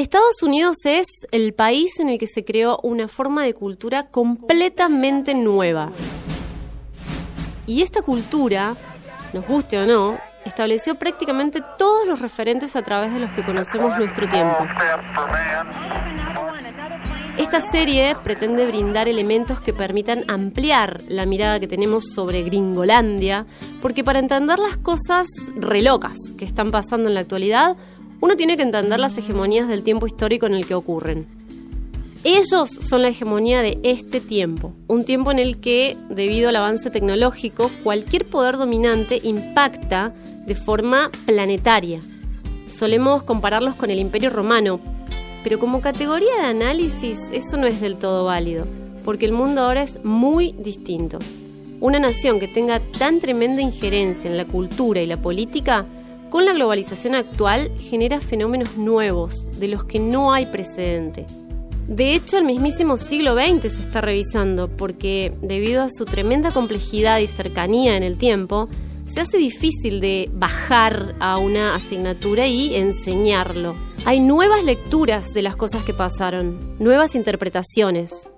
Estados Unidos es el país en el que se creó una forma de cultura completamente nueva. Y esta cultura, nos guste o no, estableció prácticamente todos los referentes a través de los que conocemos nuestro tiempo. Esta serie pretende brindar elementos que permitan ampliar la mirada que tenemos sobre Gringolandia, porque para entender las cosas relocas que están pasando en la actualidad, uno tiene que entender las hegemonías del tiempo histórico en el que ocurren. Ellos son la hegemonía de este tiempo, un tiempo en el que, debido al avance tecnológico, cualquier poder dominante impacta de forma planetaria. Solemos compararlos con el Imperio Romano, pero como categoría de análisis eso no es del todo válido, porque el mundo ahora es muy distinto. Una nación que tenga tan tremenda injerencia en la cultura y la política, con la globalización actual genera fenómenos nuevos, de los que no hay precedente. De hecho, el mismísimo siglo XX se está revisando porque, debido a su tremenda complejidad y cercanía en el tiempo, se hace difícil de bajar a una asignatura y enseñarlo. Hay nuevas lecturas de las cosas que pasaron, nuevas interpretaciones.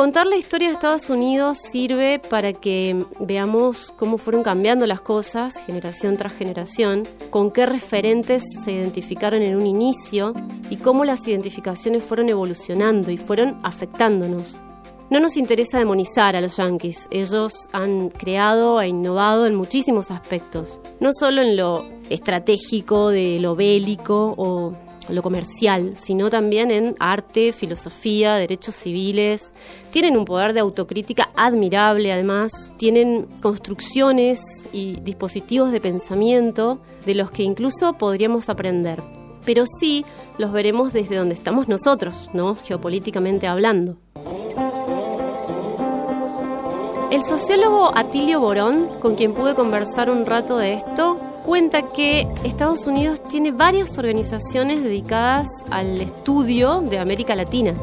Contar la historia de Estados Unidos sirve para que veamos cómo fueron cambiando las cosas generación tras generación, con qué referentes se identificaron en un inicio y cómo las identificaciones fueron evolucionando y fueron afectándonos. No nos interesa demonizar a los yankees, ellos han creado e innovado en muchísimos aspectos, no solo en lo estratégico, de lo bélico o lo comercial, sino también en arte, filosofía, derechos civiles. Tienen un poder de autocrítica admirable, además. Tienen construcciones y dispositivos de pensamiento de los que incluso podríamos aprender. Pero sí los veremos desde donde estamos nosotros, ¿no? Geopolíticamente hablando. El sociólogo Atilio Borón, con quien pude conversar un rato de esto, cuenta que Estados Unidos tiene varias organizaciones dedicadas al estudio de América Latina.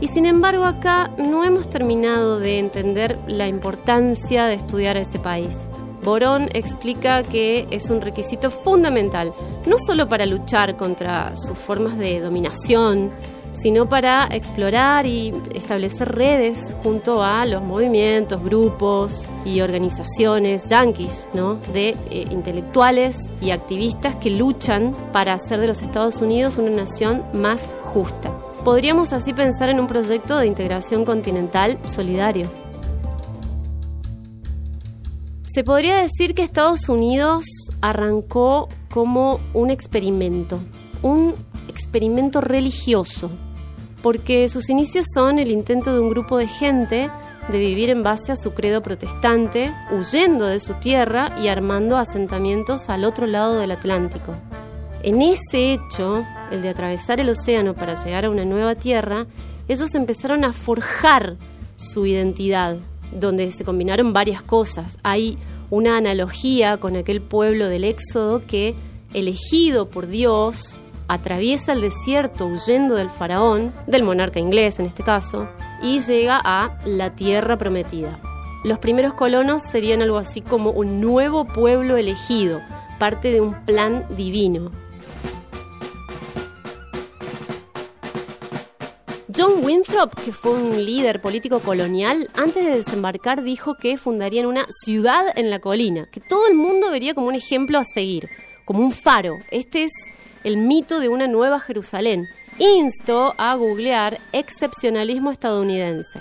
Y sin embargo acá no hemos terminado de entender la importancia de estudiar a ese país. Borón explica que es un requisito fundamental, no solo para luchar contra sus formas de dominación, sino para explorar y establecer redes junto a los movimientos, grupos y organizaciones yanquis, ¿no? de eh, intelectuales y activistas que luchan para hacer de los Estados Unidos una nación más justa. Podríamos así pensar en un proyecto de integración continental solidario. Se podría decir que Estados Unidos arrancó como un experimento, un experimento religioso, porque sus inicios son el intento de un grupo de gente de vivir en base a su credo protestante, huyendo de su tierra y armando asentamientos al otro lado del Atlántico. En ese hecho, el de atravesar el océano para llegar a una nueva tierra, ellos empezaron a forjar su identidad, donde se combinaron varias cosas. Hay una analogía con aquel pueblo del Éxodo que, elegido por Dios, atraviesa el desierto huyendo del faraón, del monarca inglés en este caso, y llega a la tierra prometida. Los primeros colonos serían algo así como un nuevo pueblo elegido, parte de un plan divino. John Winthrop, que fue un líder político colonial, antes de desembarcar dijo que fundarían una ciudad en la colina, que todo el mundo vería como un ejemplo a seguir, como un faro. Este es el mito de una nueva Jerusalén. Insto a googlear excepcionalismo estadounidense.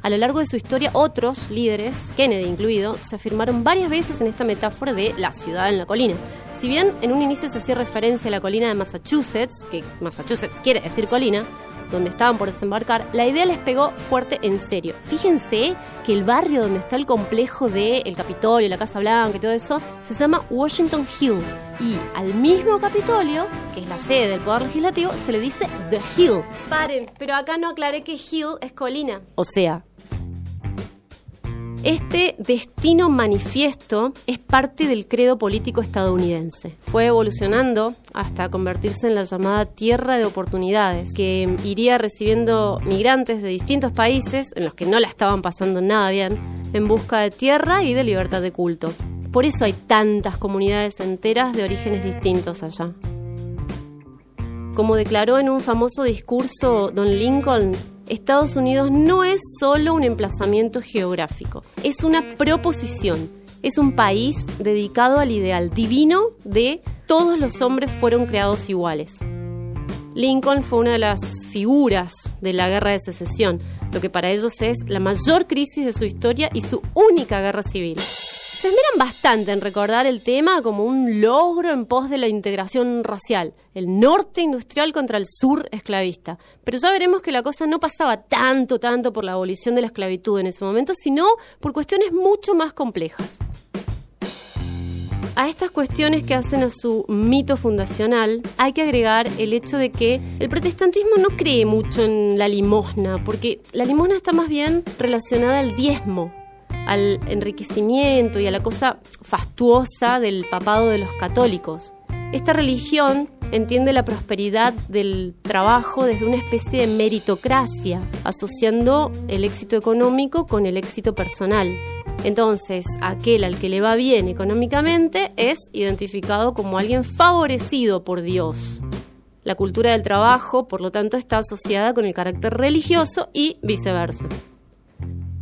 A lo largo de su historia, otros líderes, Kennedy incluido, se afirmaron varias veces en esta metáfora de la ciudad en la colina. Si bien en un inicio se hacía referencia a la colina de Massachusetts, que Massachusetts quiere decir colina, donde estaban por desembarcar, la idea les pegó fuerte en serio. Fíjense que el barrio donde está el complejo del el Capitolio, la Casa Blanca y todo eso, se llama Washington Hill. Y al mismo Capitolio, que es la sede del Poder Legislativo, se le dice The Hill. Paren, pero acá no aclaré que Hill es colina. O sea, este destino manifiesto es parte del credo político estadounidense. Fue evolucionando hasta convertirse en la llamada tierra de oportunidades, que iría recibiendo migrantes de distintos países en los que no la estaban pasando nada bien, en busca de tierra y de libertad de culto. Por eso hay tantas comunidades enteras de orígenes distintos allá. Como declaró en un famoso discurso Don Lincoln, Estados Unidos no es solo un emplazamiento geográfico, es una proposición, es un país dedicado al ideal divino de todos los hombres fueron creados iguales. Lincoln fue una de las figuras de la guerra de secesión, lo que para ellos es la mayor crisis de su historia y su única guerra civil. Se esmeran bastante en recordar el tema como un logro en pos de la integración racial, el norte industrial contra el sur esclavista. Pero ya veremos que la cosa no pasaba tanto, tanto por la abolición de la esclavitud en ese momento, sino por cuestiones mucho más complejas. A estas cuestiones que hacen a su mito fundacional hay que agregar el hecho de que el protestantismo no cree mucho en la limosna, porque la limosna está más bien relacionada al diezmo, al enriquecimiento y a la cosa fastuosa del papado de los católicos. Esta religión entiende la prosperidad del trabajo desde una especie de meritocracia, asociando el éxito económico con el éxito personal. Entonces, aquel al que le va bien económicamente es identificado como alguien favorecido por Dios. La cultura del trabajo, por lo tanto, está asociada con el carácter religioso y viceversa.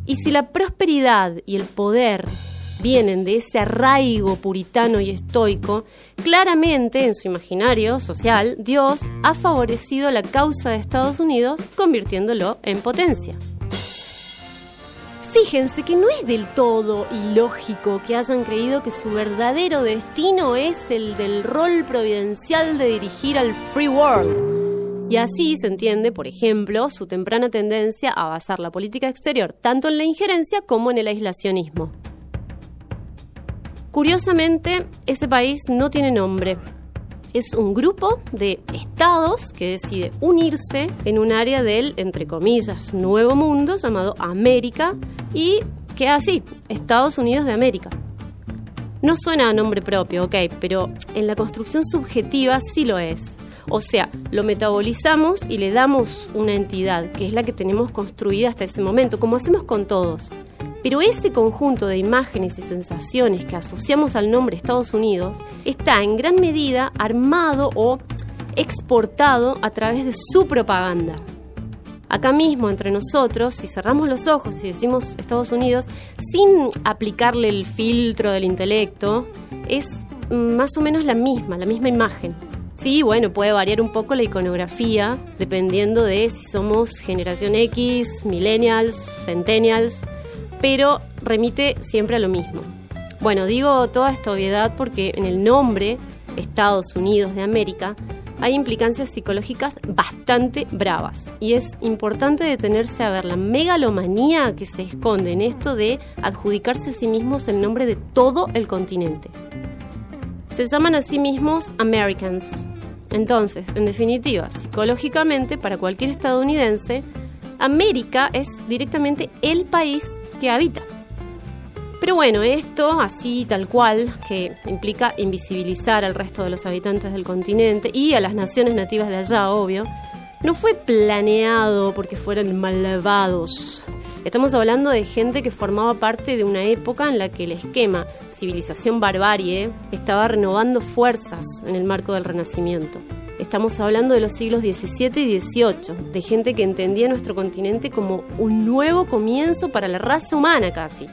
Y si la prosperidad y el poder vienen de ese arraigo puritano y estoico, claramente en su imaginario social, Dios ha favorecido la causa de Estados Unidos convirtiéndolo en potencia. Fíjense que no es del todo ilógico que hayan creído que su verdadero destino es el del rol providencial de dirigir al Free World. Y así se entiende, por ejemplo, su temprana tendencia a basar la política exterior tanto en la injerencia como en el aislacionismo. Curiosamente, ese país no tiene nombre. Es un grupo de estados que decide unirse en un área del, entre comillas, nuevo mundo llamado América y queda así, Estados Unidos de América. No suena a nombre propio, ok, pero en la construcción subjetiva sí lo es. O sea, lo metabolizamos y le damos una entidad, que es la que tenemos construida hasta ese momento, como hacemos con todos. Pero ese conjunto de imágenes y sensaciones que asociamos al nombre Estados Unidos está en gran medida armado o exportado a través de su propaganda. Acá mismo, entre nosotros, si cerramos los ojos y decimos Estados Unidos, sin aplicarle el filtro del intelecto, es más o menos la misma, la misma imagen. Sí, bueno, puede variar un poco la iconografía, dependiendo de si somos generación X, millennials, centennials, pero remite siempre a lo mismo. Bueno, digo toda esta obviedad porque en el nombre Estados Unidos de América hay implicancias psicológicas bastante bravas y es importante detenerse a ver la megalomanía que se esconde en esto de adjudicarse a sí mismos el nombre de todo el continente. Se llaman a sí mismos Americans. Entonces, en definitiva, psicológicamente, para cualquier estadounidense, América es directamente el país que habita. Pero bueno, esto así tal cual, que implica invisibilizar al resto de los habitantes del continente y a las naciones nativas de allá, obvio, no fue planeado porque fueran malvados. Estamos hablando de gente que formaba parte de una época en la que el esquema civilización-barbarie estaba renovando fuerzas en el marco del Renacimiento. Estamos hablando de los siglos XVII y XVIII, de gente que entendía nuestro continente como un nuevo comienzo para la raza humana casi.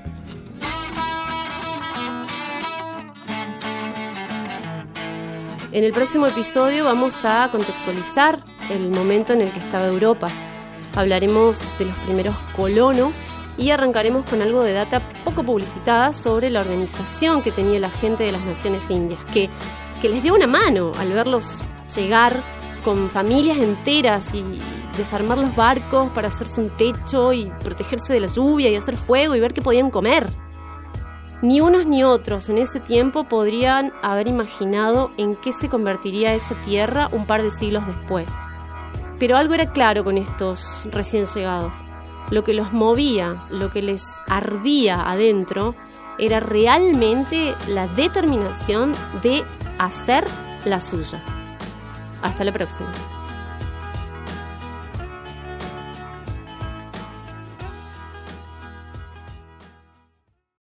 En el próximo episodio vamos a contextualizar el momento en el que estaba Europa. Hablaremos de los primeros colonos y arrancaremos con algo de data poco publicitada sobre la organización que tenía la gente de las naciones indias, que, que les dio una mano al verlos llegar con familias enteras y desarmar los barcos para hacerse un techo y protegerse de la lluvia y hacer fuego y ver qué podían comer. Ni unos ni otros en ese tiempo podrían haber imaginado en qué se convertiría esa tierra un par de siglos después. Pero algo era claro con estos recién llegados. Lo que los movía, lo que les ardía adentro, era realmente la determinación de hacer la suya. Hasta la próxima.